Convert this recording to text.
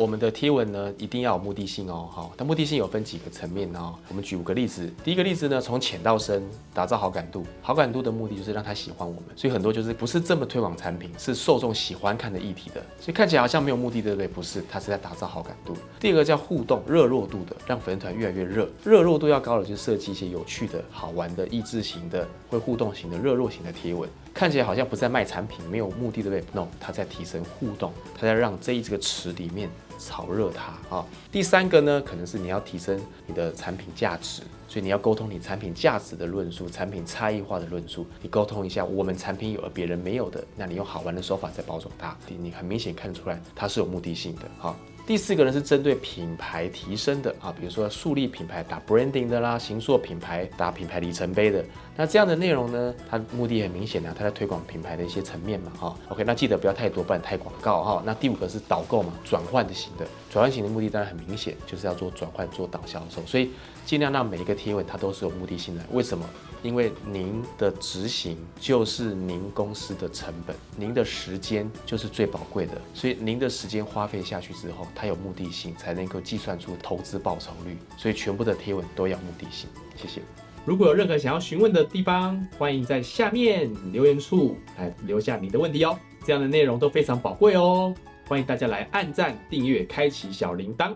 我们的贴文呢，一定要有目的性哦，好，但目的性有分几个层面哦。我们举五个例子，第一个例子呢，从浅到深，打造好感度。好感度的目的就是让他喜欢我们，所以很多就是不是这么推广产品，是受众喜欢看的议题的，所以看起来好像没有目的，对不对？不是，它是在打造好感度。第二个叫互动，热络度的，让粉丝团越来越热，热络度要高了，就设计一些有趣的、好玩的、益智型的、会互动型的、热络型的贴文。看起来好像不在卖产品，没有目的，对不对？No，它在提升互动，它在让这一这个池里面炒热它啊。第三个呢，可能是你要提升你的产品价值，所以你要沟通你产品价值的论述，产品差异化的论述，你沟通一下我们产品有了别人没有的，那你用好玩的手法在包装它，你很明显看出来它是有目的性的哈。第四个呢是针对品牌提升的啊，比如说树立品牌打 branding 的啦，行塑品牌打品牌里程碑的，那这样的内容呢，它目的很明显啊，它在推广品牌的一些层面嘛哈。OK，那记得不要太多，不然太广告哈。那第五个是导购嘛，转换型的，转换型的目的当然很明显，就是要做转换做导销售，所以尽量让每一个贴文它都是有目的性的。为什么？因为您的执行就是您公司的成本，您的时间就是最宝贵的，所以您的时间花费下去之后，它有目的性，才能够计算出投资报酬率。所以全部的贴文都要目的性。谢谢。如果有任何想要询问的地方，欢迎在下面留言处来留下你的问题哦。这样的内容都非常宝贵哦，欢迎大家来按赞、订阅、开启小铃铛。